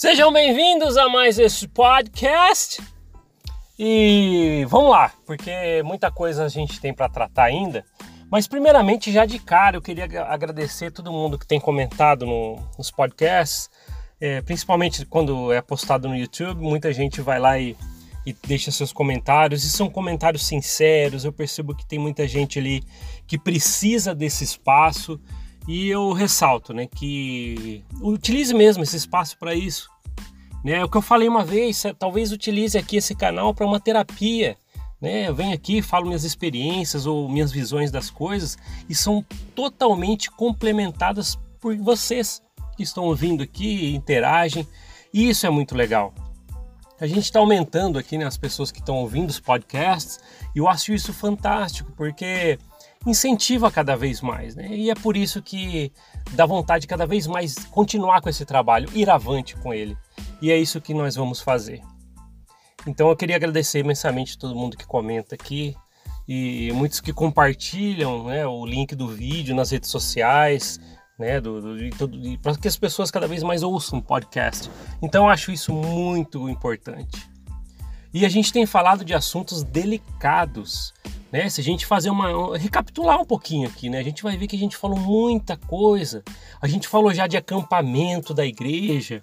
Sejam bem-vindos a mais esse podcast. E vamos lá, porque muita coisa a gente tem para tratar ainda. Mas primeiramente, já de cara, eu queria agradecer todo mundo que tem comentado no, nos podcasts, é, principalmente quando é postado no YouTube. Muita gente vai lá e, e deixa seus comentários, e são comentários sinceros. Eu percebo que tem muita gente ali que precisa desse espaço e eu ressalto, né, que utilize mesmo esse espaço para isso. Né? O que eu falei uma vez, é, talvez utilize aqui esse canal para uma terapia. Né? Eu venho aqui, falo minhas experiências ou minhas visões das coisas e são totalmente complementadas por vocês que estão ouvindo aqui, interagem. E isso é muito legal. A gente está aumentando aqui né, as pessoas que estão ouvindo os podcasts e eu acho isso fantástico porque incentiva cada vez mais, né? E é por isso que dá vontade cada vez mais continuar com esse trabalho, ir avante com ele. E é isso que nós vamos fazer. Então eu queria agradecer imensamente todo mundo que comenta aqui e muitos que compartilham né, o link do vídeo nas redes sociais, né, do, do, para que as pessoas cada vez mais ouçam o podcast. Então eu acho isso muito importante. E a gente tem falado de assuntos delicados né? Se a gente fazer uma. recapitular um pouquinho aqui, né? A gente vai ver que a gente falou muita coisa. A gente falou já de acampamento da igreja,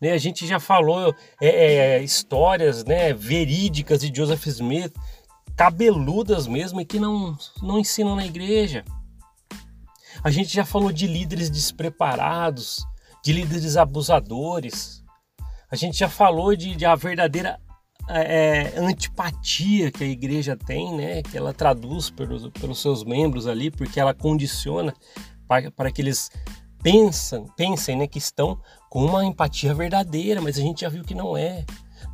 né? A gente já falou é, é, histórias né, verídicas de Joseph Smith, cabeludas mesmo, e que não, não ensinam na igreja. A gente já falou de líderes despreparados, de líderes abusadores. A gente já falou de, de a verdadeira é, antipatia que a igreja tem, né, que ela traduz pelos, pelos seus membros ali, porque ela condiciona para, para que eles pensam, pensem né, que estão com uma empatia verdadeira, mas a gente já viu que não é.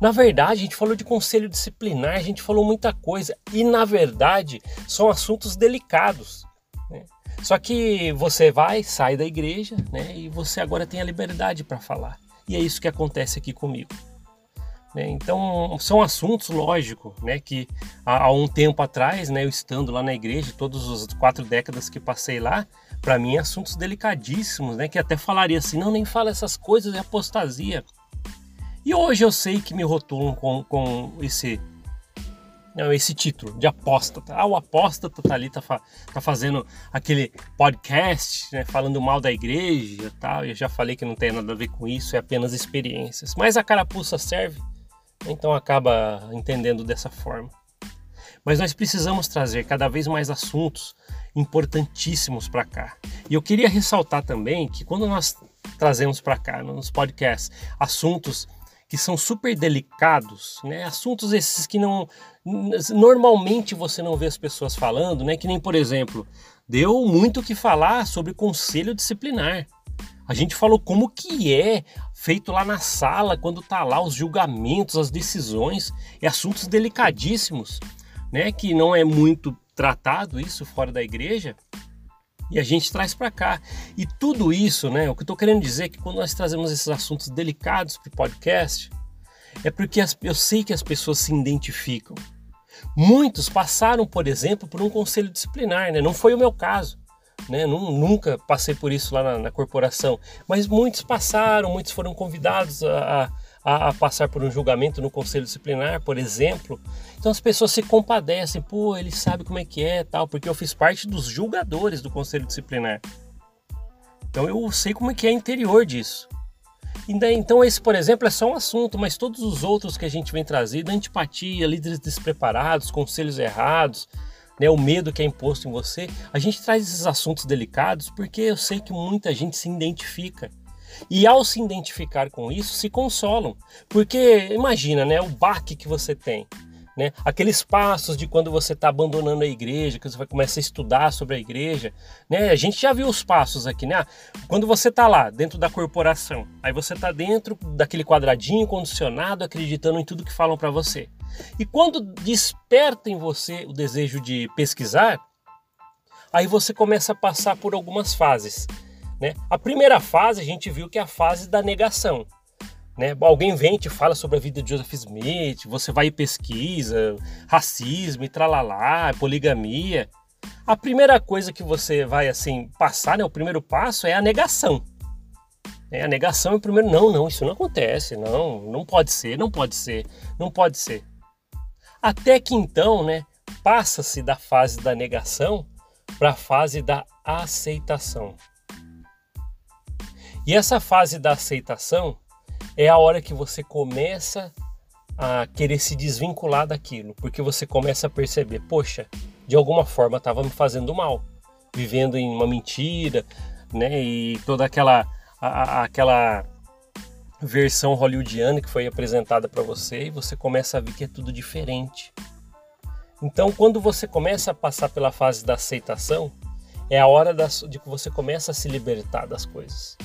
Na verdade, a gente falou de conselho disciplinar, a gente falou muita coisa, e na verdade são assuntos delicados. Né? Só que você vai, sai da igreja, né, e você agora tem a liberdade para falar. E é isso que acontece aqui comigo. Né? Então, são assuntos, lógico, né, que há, há, um tempo atrás, né, eu estando lá na igreja, todas as quatro décadas que passei lá, para mim, assuntos delicadíssimos, né, que até falaria assim: não, nem fala essas coisas, é apostasia. E hoje eu sei que me rotulam com, com esse não, esse título de apóstata. Ah, o apóstata tá ali, tá, fa tá fazendo aquele podcast, né, falando mal da igreja e tal. Eu já falei que não tem nada a ver com isso, é apenas experiências. Mas a carapuça serve então acaba entendendo dessa forma. Mas nós precisamos trazer cada vez mais assuntos importantíssimos para cá. E eu queria ressaltar também que quando nós trazemos para cá nos podcasts assuntos que são super delicados, né? Assuntos esses que não normalmente você não vê as pessoas falando, né? Que nem por exemplo, deu muito o que falar sobre conselho disciplinar. A gente falou como que é feito lá na sala, quando tá lá os julgamentos, as decisões, e assuntos delicadíssimos, né, que não é muito tratado isso fora da igreja. E a gente traz para cá. E tudo isso, né, o que eu estou querendo dizer é que quando nós trazemos esses assuntos delicados para o podcast, é porque as, eu sei que as pessoas se identificam. Muitos passaram, por exemplo, por um conselho disciplinar, né? não foi o meu caso né? Nunca passei por isso lá na, na corporação, mas muitos passaram, muitos foram convidados a, a, a, passar por um julgamento no conselho disciplinar, por exemplo. Então as pessoas se compadecem, pô, ele sabe como é que é, tal, porque eu fiz parte dos julgadores do conselho disciplinar. Então eu sei como é que é interior disso. Então esse, por exemplo, é só um assunto, mas todos os outros que a gente vem trazendo, antipatia, líderes despreparados, conselhos errados, né, o medo que é imposto em você. A gente traz esses assuntos delicados porque eu sei que muita gente se identifica. E ao se identificar com isso, se consolam. Porque imagina, né, o baque que você tem. Né? Aqueles passos de quando você está abandonando a igreja, que você vai começar a estudar sobre a igreja, né? A gente já viu os passos aqui, né? Quando você está lá dentro da corporação, aí você está dentro daquele quadradinho condicionado, acreditando em tudo que falam para você. E quando desperta em você o desejo de pesquisar, aí você começa a passar por algumas fases. Né? A primeira fase a gente viu que é a fase da negação. Né? Alguém vem e te fala sobre a vida de Joseph Smith, você vai e pesquisa, racismo e tralalá, poligamia. A primeira coisa que você vai assim passar, né, o primeiro passo é a negação. É, a negação é o primeiro, não, não, isso não acontece, não, não pode ser, não pode ser, não pode ser. Até que então, né, passa-se da fase da negação para a fase da aceitação. E essa fase da aceitação é a hora que você começa a querer se desvincular daquilo, porque você começa a perceber, poxa, de alguma forma estava me fazendo mal, vivendo em uma mentira, né? E toda aquela a, aquela versão hollywoodiana que foi apresentada para você e você começa a ver que é tudo diferente. Então, quando você começa a passar pela fase da aceitação, é a hora de que você começa a se libertar das coisas.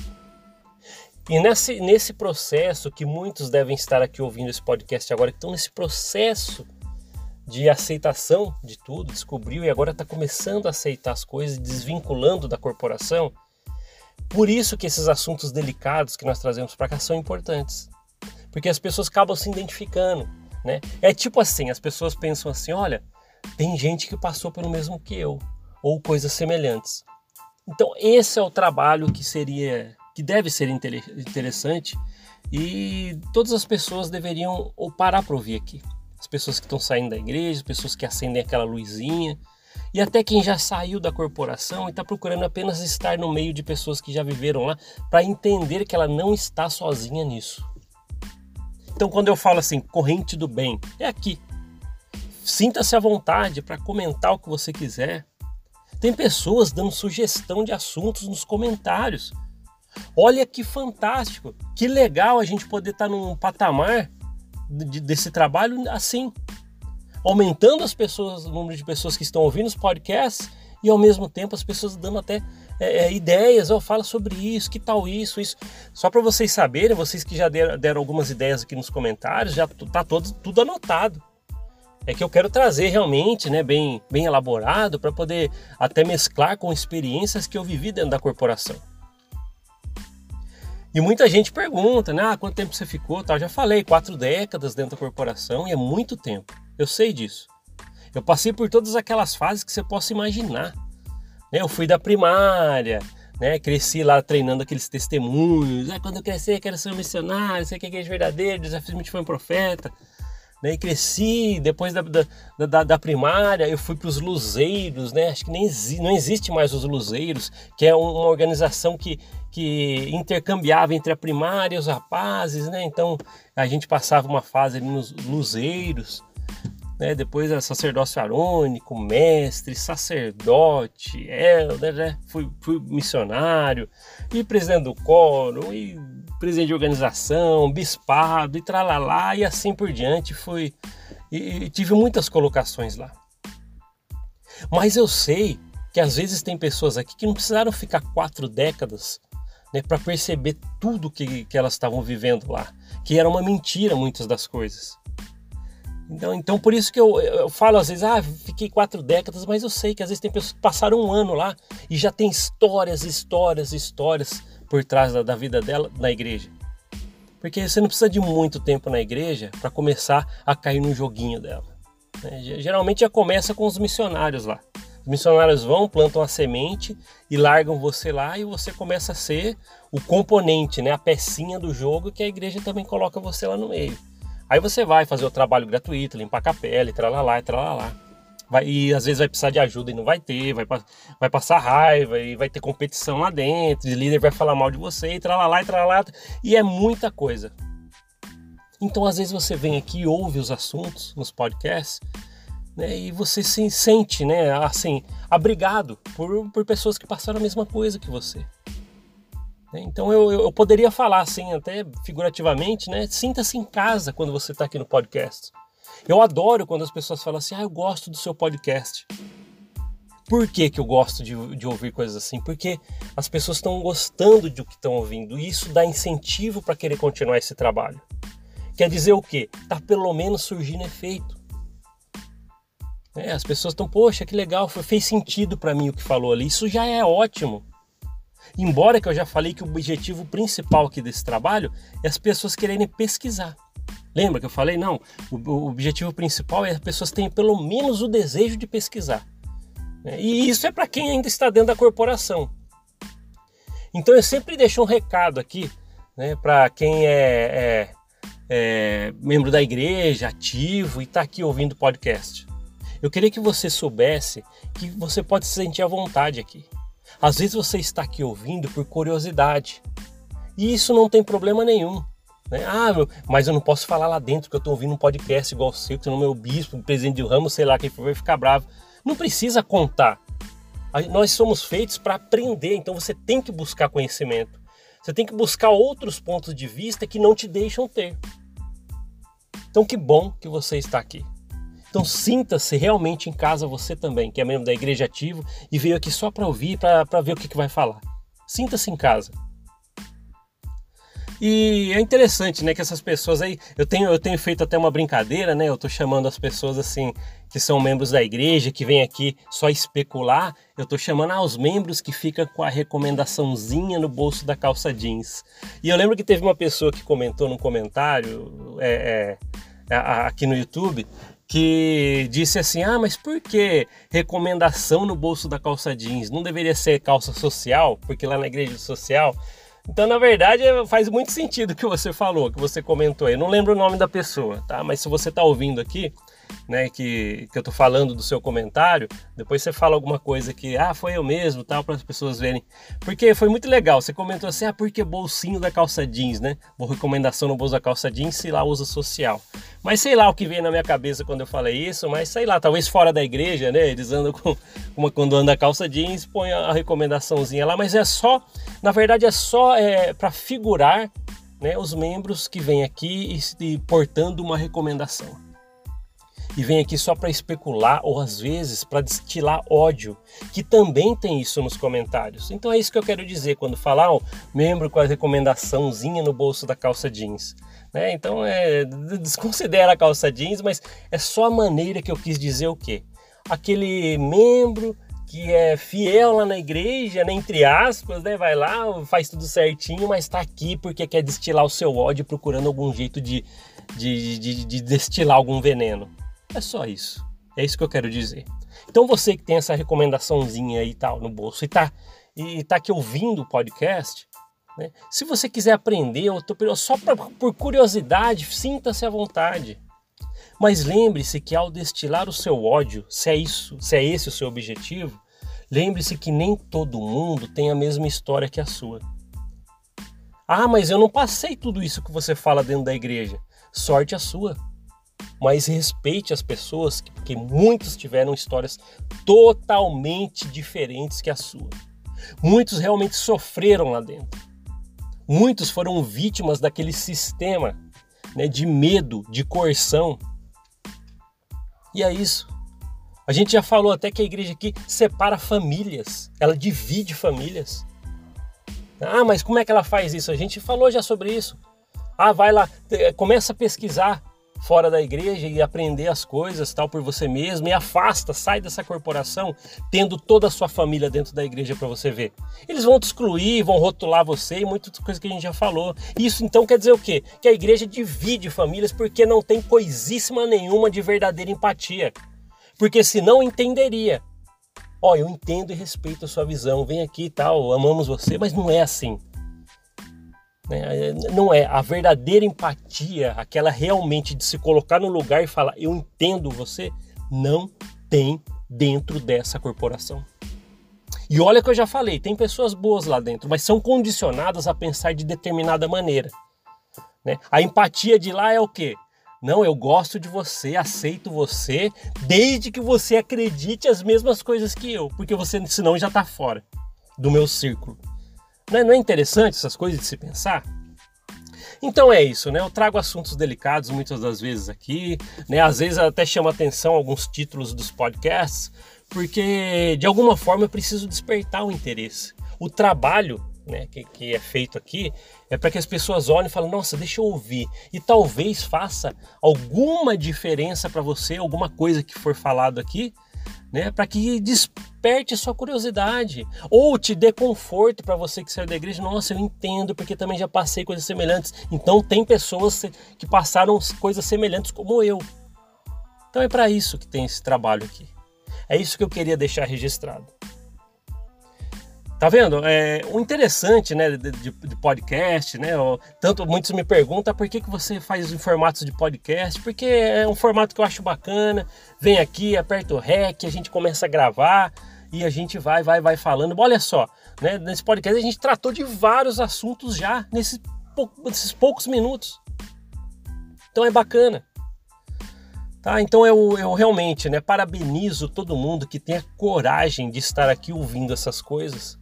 E nesse, nesse processo, que muitos devem estar aqui ouvindo esse podcast agora, que estão nesse processo de aceitação de tudo, descobriu e agora está começando a aceitar as coisas, desvinculando da corporação, por isso que esses assuntos delicados que nós trazemos para cá são importantes. Porque as pessoas acabam se identificando, né? É tipo assim, as pessoas pensam assim, olha, tem gente que passou pelo mesmo que eu, ou coisas semelhantes. Então, esse é o trabalho que seria que deve ser interessante e todas as pessoas deveriam ou parar para ouvir aqui. As pessoas que estão saindo da igreja, as pessoas que acendem aquela luzinha, e até quem já saiu da corporação e está procurando apenas estar no meio de pessoas que já viveram lá para entender que ela não está sozinha nisso. Então, quando eu falo assim, corrente do bem, é aqui. Sinta-se à vontade para comentar o que você quiser. Tem pessoas dando sugestão de assuntos nos comentários. Olha que fantástico, que legal a gente poder estar tá num patamar desse trabalho assim aumentando as pessoas, o número de pessoas que estão ouvindo os podcasts e ao mesmo tempo as pessoas dando até é, é ideias, oh, fala sobre isso, que tal isso, isso. Só para vocês saberem, vocês que já deram, deram, algumas ideias aqui nos comentários, já tá todo, tudo anotado. É que eu quero trazer realmente, né, bem, bem elaborado, para poder até mesclar com experiências que eu vivi dentro da corporação. E muita gente pergunta, né, ah, quanto tempo você ficou? Tal, já falei, quatro décadas dentro da corporação e é muito tempo. Eu sei disso. Eu passei por todas aquelas fases que você possa imaginar. Né? Eu fui da primária, né? cresci lá treinando aqueles testemunhos. Ah, quando eu crescer, quero ser um missionário, sei que é igreja verdadeira, desafio me foi um profeta. Né? E cresci, depois da, da, da, da primária, eu fui para os luzeiros, né? acho que nem não existe mais os luzeiros, que é uma organização que, que intercambiava entre a primária e os rapazes, né? então a gente passava uma fase ali nos luzeiros né? Depois era sacerdócio arônico, mestre, sacerdote, elder, né? fui, fui missionário, e presidente do coro, e presidente de organização, bispado, e tralalá, e assim por diante. Fui, e, e tive muitas colocações lá. Mas eu sei que às vezes tem pessoas aqui que não precisaram ficar quatro décadas né, para perceber tudo que, que elas estavam vivendo lá, que era uma mentira muitas das coisas. Então, então por isso que eu, eu falo às vezes, ah, fiquei quatro décadas, mas eu sei que às vezes tem pessoas que passaram um ano lá e já tem histórias, histórias, histórias por trás da, da vida dela na igreja. Porque você não precisa de muito tempo na igreja para começar a cair no joguinho dela. Né? Geralmente já começa com os missionários lá. Os missionários vão, plantam a semente e largam você lá e você começa a ser o componente, né? a pecinha do jogo que a igreja também coloca você lá no meio. Aí você vai fazer o trabalho gratuito, limpar a capela, e tralalá, e tralalá. Vai, e às vezes vai precisar de ajuda e não vai ter, vai, vai passar raiva e vai ter competição lá dentro, o líder vai falar mal de você, e tralalá, e tralalá, e é muita coisa. Então às vezes você vem aqui e ouve os assuntos nos podcasts, né, e você se sente, né, assim, abrigado por, por pessoas que passaram a mesma coisa que você. Né? Então eu, eu poderia falar assim, até figurativamente, né? Sinta-se em casa quando você está aqui no podcast. Eu adoro quando as pessoas falam assim, ah, eu gosto do seu podcast. Por que, que eu gosto de, de ouvir coisas assim? Porque as pessoas estão gostando do que estão ouvindo e isso dá incentivo para querer continuar esse trabalho. Quer dizer o quê? Tá pelo menos surgindo efeito. É, as pessoas estão, poxa, que legal, fez sentido para mim o que falou ali. Isso já é ótimo. Embora que eu já falei que o objetivo principal aqui desse trabalho é as pessoas quererem pesquisar. Lembra que eu falei? Não, o, objetivo principal é as pessoas terem pelo menos o desejo de pesquisar. Né? E isso é para quem ainda está dentro da corporação. Então eu sempre deixo um recado aqui né? Para quem é, é, é, membro da igreja, ativo e está aqui ouvindo o podcast. Eu queria que você soubesse que você pode se sentir à vontade aqui. Às vezes você está aqui ouvindo por curiosidade. E isso não tem problema nenhum. Né? Ah, mas eu não posso falar lá dentro que eu estou ouvindo um podcast igual o seu, que no meu bispo, presidente do ramo, sei lá, quem for vai ficar bravo. Não precisa contar. Nós somos feitos para aprender, então você tem que buscar conhecimento. Você tem que buscar outros pontos de vista que não te deixam ter. Então, que bom que você está aqui. Então, sinta-se realmente em casa você também, que é membro da Igreja Ativo e veio aqui só para ouvir, para ver o que, que vai falar. Sinta-se em casa. E é interessante, né, que essas pessoas aí, eu tenho, eu tenho feito até uma brincadeira, né? Eu tô chamando as pessoas assim que são membros da igreja, que vêm aqui só especular, eu tô chamando aos membros que ficam com a recomendaçãozinha no bolso da calça jeans. E eu lembro que teve uma pessoa que comentou num comentário é, é, aqui no YouTube que disse assim: Ah, mas por que recomendação no bolso da calça jeans? Não deveria ser calça social? Porque lá na igreja social então, na verdade, faz muito sentido o que você falou, que você comentou. Eu não lembro o nome da pessoa, tá? Mas se você está ouvindo aqui, né, que, que eu tô falando do seu comentário, depois você fala alguma coisa que, ah, foi eu mesmo, tal, para as pessoas verem. Porque foi muito legal, você comentou assim, ah, porque bolsinho da calça jeans, né? Boa recomendação no bolso da calça jeans, se lá usa social. Mas sei lá o que veio na minha cabeça quando eu falei isso, mas sei lá, talvez fora da igreja, né? Eles andam com, uma, quando anda calça jeans, põe a recomendaçãozinha lá, mas é só, na verdade é só é, para figurar né, os membros que vêm aqui e, e portando uma recomendação e vem aqui só para especular ou às vezes para destilar ódio, que também tem isso nos comentários. Então é isso que eu quero dizer quando falar um membro com a recomendaçãozinha no bolso da calça jeans. Né? Então é, desconsidera a calça jeans, mas é só a maneira que eu quis dizer o quê? Aquele membro que é fiel lá na igreja, né, entre aspas, né, vai lá, faz tudo certinho, mas está aqui porque quer destilar o seu ódio, procurando algum jeito de, de, de, de destilar algum veneno. É só isso. É isso que eu quero dizer. Então você que tem essa recomendaçãozinha aí tal no bolso e tá, e tá aqui ouvindo o podcast, né? se você quiser aprender, tô, só pra, por curiosidade, sinta-se à vontade. Mas lembre-se que ao destilar o seu ódio, se é isso, se é esse o seu objetivo, lembre-se que nem todo mundo tem a mesma história que a sua. Ah, mas eu não passei tudo isso que você fala dentro da igreja. Sorte a sua mas respeite as pessoas, porque muitos tiveram histórias totalmente diferentes que a sua. Muitos realmente sofreram lá dentro. Muitos foram vítimas daquele sistema né, de medo, de coerção. E é isso. A gente já falou até que a igreja aqui separa famílias, ela divide famílias. Ah, mas como é que ela faz isso? A gente falou já sobre isso. Ah, vai lá, começa a pesquisar fora da igreja e aprender as coisas tal por você mesmo e afasta, sai dessa corporação tendo toda a sua família dentro da igreja para você ver. Eles vão te excluir, vão rotular você e muitas coisas que a gente já falou. Isso então quer dizer o quê? Que a igreja divide famílias porque não tem coisíssima nenhuma de verdadeira empatia. Porque senão entenderia. Ó, oh, eu entendo e respeito a sua visão, vem aqui e tal, amamos você, mas não é assim. Né? Não é a verdadeira empatia, aquela realmente de se colocar no lugar e falar eu entendo você, não tem dentro dessa corporação. E olha que eu já falei, tem pessoas boas lá dentro, mas são condicionadas a pensar de determinada maneira. Né? A empatia de lá é o quê? Não, eu gosto de você, aceito você, desde que você acredite as mesmas coisas que eu, porque você senão já está fora do meu círculo. Não é, não é interessante essas coisas de se pensar? Então é isso, né? Eu trago assuntos delicados muitas das vezes aqui, né? Às vezes até chama atenção alguns títulos dos podcasts, porque de alguma forma eu preciso despertar o interesse. O trabalho né, que, que, é feito aqui é para que as pessoas olhem e falem: nossa, deixa eu ouvir. E talvez faça alguma diferença para você, alguma coisa que for falado aqui, né, para que desperte sua curiosidade ou te dê conforto para você que saiu da igreja. Nossa, eu entendo porque também já passei coisas semelhantes. Então tem pessoas que passaram coisas semelhantes como eu. Então é para isso que tem esse trabalho aqui. É isso que eu queria deixar registrado. Tá vendo? É, o interessante, né, de, de podcast, né? Tanto muitos me perguntam por que, que você faz em formatos de podcast, porque é um formato que eu acho bacana. Vem aqui, aperta o REC, a gente começa a gravar e a gente vai, vai, vai falando. Olha só, né? Nesse podcast a gente tratou de vários assuntos já nesses, nesses poucos minutos. Então é bacana. Tá, então eu, eu realmente né, parabenizo todo mundo que tem a coragem de estar aqui ouvindo essas coisas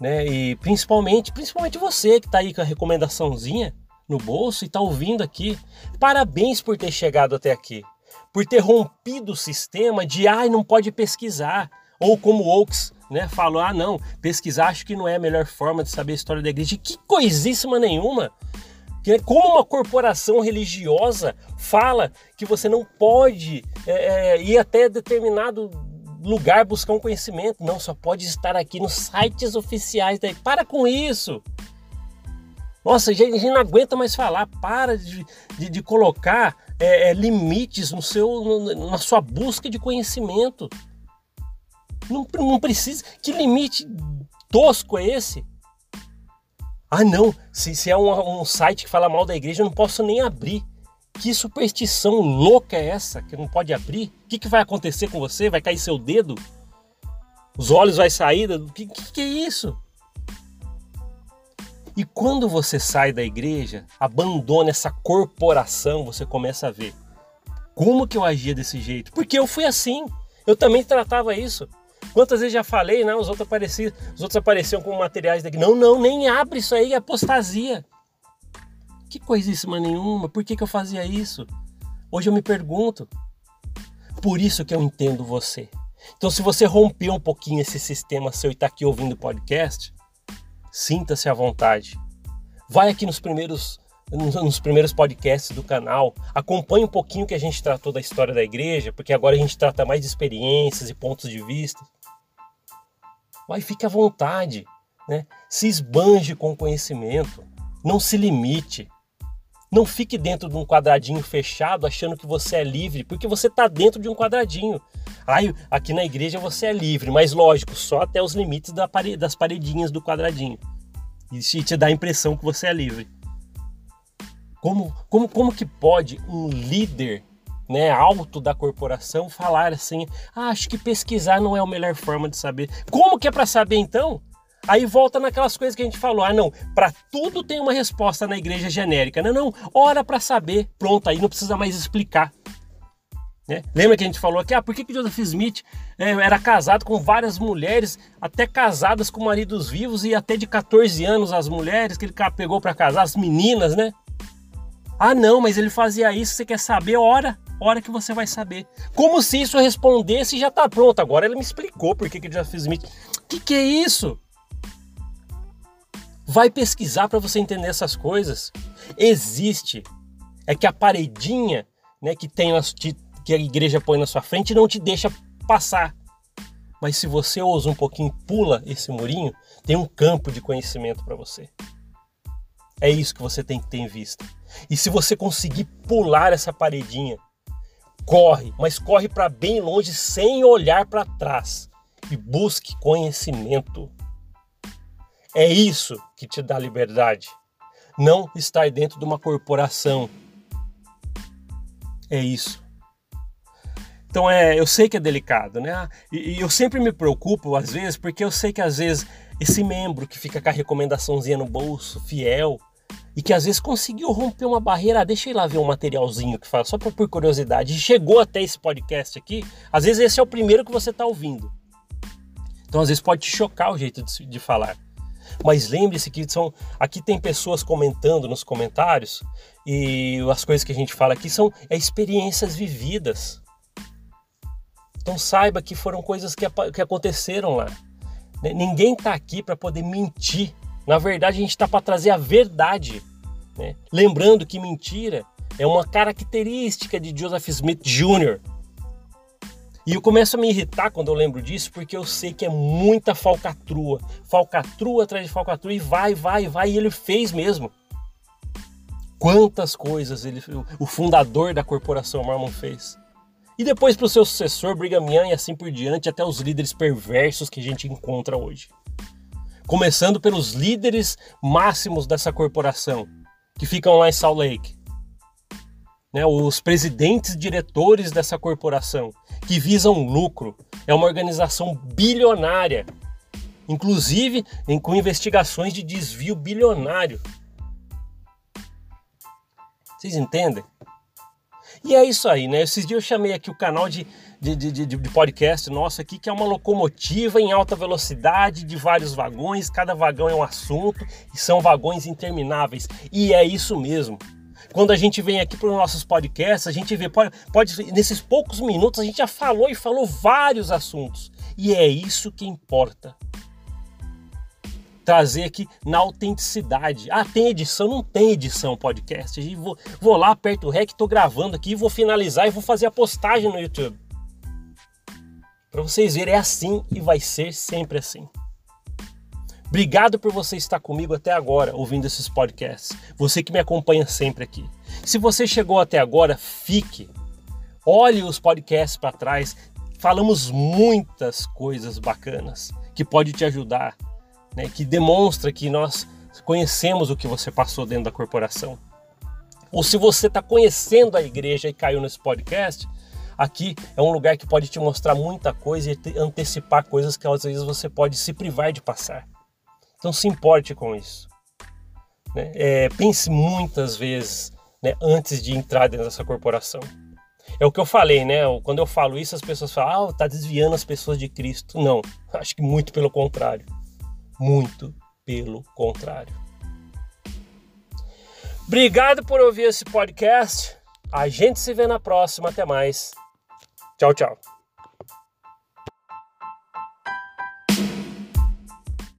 né? E principalmente, principalmente você que está aí com a recomendaçãozinha no bolso e está ouvindo aqui. Parabéns por ter chegado até aqui, por ter rompido o sistema de ai, não pode pesquisar, ou como Oaks né, falou, ah não, pesquisar acho que não é a melhor forma de saber a história da igreja. Que coisíssima nenhuma! Como uma corporação religiosa fala que você não pode é, é, ir até determinado lugar buscar um conhecimento. Não, só pode estar aqui nos sites oficiais. Daí. Para com isso! Nossa, a gente não aguenta mais falar. Para de, de, de colocar é, é, limites no seu, no, na sua busca de conhecimento. Não, não precisa. Que limite tosco é esse? Ah, não. Se, se é um, um site que fala mal da igreja, eu não posso nem abrir. Que superstição louca é essa que não pode abrir? O que, que vai acontecer com você? Vai cair seu dedo? Os olhos vai sair? O que, que, que é isso? E quando você sai da igreja, abandona essa corporação, você começa a ver como que eu agia desse jeito. Porque eu fui assim. Eu também tratava isso. Quantas vezes já falei, né? Os outros apareciam, os outros apareciam com materiais daqui. Não, não, nem abre isso aí, é apostasia. Que coisíssima nenhuma, por que, que eu fazia isso? Hoje eu me pergunto. Por isso que eu entendo você. Então, se você rompeu um pouquinho esse sistema seu e está aqui ouvindo o podcast, sinta-se à vontade. Vai aqui nos primeiros, nos primeiros podcasts do canal, acompanhe um pouquinho que a gente tratou da história da igreja, porque agora a gente trata mais de experiências e pontos de vista. Vai, fique à vontade, né? se esbanje com o conhecimento, não se limite. Não fique dentro de um quadradinho fechado achando que você é livre, porque você está dentro de um quadradinho. Aí, aqui na igreja você é livre, mas lógico, só até os limites das paredinhas do quadradinho. E te dá a impressão que você é livre. Como, como, como que pode um líder né, alto da corporação falar assim: ah, acho que pesquisar não é a melhor forma de saber? Como que é para saber então? Aí volta naquelas coisas que a gente falou: ah, não, para tudo tem uma resposta na igreja genérica. Não, não, ora para saber. Pronto, aí não precisa mais explicar. Né? Lembra que a gente falou aqui, ah, por que, que Joseph Smith é, era casado com várias mulheres, até casadas com maridos vivos e até de 14 anos as mulheres que ele pegou para casar, as meninas, né? Ah, não, mas ele fazia isso, você quer saber? Ora, hora que você vai saber. Como se isso respondesse e já tá pronto. Agora ele me explicou por que, que Joseph Smith. O que, que é isso? Vai pesquisar para você entender essas coisas. Existe. É que a paredinha né, que, tem que a igreja põe na sua frente não te deixa passar. Mas se você ousa um pouquinho, pula esse murinho, tem um campo de conhecimento para você. É isso que você tem que ter em vista. E se você conseguir pular essa paredinha, corre, mas corre para bem longe sem olhar para trás e busque conhecimento. É isso que te dá liberdade. Não estar dentro de uma corporação. É isso. Então é, eu sei que é delicado, né? E, e, eu sempre me preocupo às vezes, porque eu sei que às vezes esse membro que fica com a recomendaçãozinha no bolso, fiel, e que às vezes conseguiu romper uma barreira, ah, deixa eu ir lá ver um materialzinho que fala, só por curiosidade, e chegou até esse podcast aqui, às vezes esse é o primeiro que você está ouvindo. Então às vezes pode te chocar o jeito de, de falar. Mas lembre-se que são aqui tem pessoas comentando nos comentários e as coisas que a gente fala aqui são é, experiências vividas. Então saiba que foram coisas que, que aconteceram lá. Ninguém está aqui para poder mentir. Na verdade, a gente está para trazer a verdade. Né? Lembrando que mentira é uma característica de Joseph Smith Jr. E eu começo a me irritar quando eu lembro disso, porque eu sei que é muita falcatrua. Falcatrua atrás de falcatrua e vai, vai, vai. E ele fez mesmo. Quantas coisas ele, o fundador da corporação Mormon fez. E depois para o seu sucessor, Brigham Young e assim por diante, até os líderes perversos que a gente encontra hoje. Começando pelos líderes máximos dessa corporação, que ficam lá em Salt Lake. Né, os presidentes diretores dessa corporação, que visam lucro. É uma organização bilionária, inclusive em, com investigações de desvio bilionário. Vocês entendem? E é isso aí, né? Esses dias eu chamei aqui o canal de, de, de, de, podcast nosso aqui, que é uma locomotiva em alta velocidade de vários vagões, cada vagão é um assunto e são vagões intermináveis. E é isso mesmo. Quando a gente vem aqui para os nossos podcasts, a gente vê, pode, pode, nesses poucos minutos, a gente já falou e falou vários assuntos. E é isso que importa trazer aqui na autenticidade. Ah, tem edição? Não tem edição podcast. E vou, vou lá, aperto o REC, estou gravando aqui, vou finalizar e vou fazer a postagem no YouTube. Para vocês verem, é assim e vai ser sempre assim. Obrigado por você estar comigo até agora ouvindo esses podcasts. Você que me acompanha sempre aqui. Se você chegou até agora, fique. Olhe os podcasts para trás. Falamos muitas coisas bacanas que pode te ajudar né, que demonstra que nós conhecemos o que você passou dentro da corporação. Ou se você está conhecendo a igreja e caiu nesse podcast, aqui é um lugar que pode te mostrar muita coisa e antecipar coisas que às vezes você pode se privar de passar. Então se importe com isso. Né? É, pense muitas vezes né, antes de entrar dentro dessa corporação. É o que eu falei, né? Quando eu falo isso, as pessoas falam, ah, tá desviando as pessoas de Cristo. Não, acho que muito pelo contrário. Muito pelo contrário. Obrigado por ouvir esse podcast. A gente se vê na próxima. Até mais. Tchau, tchau.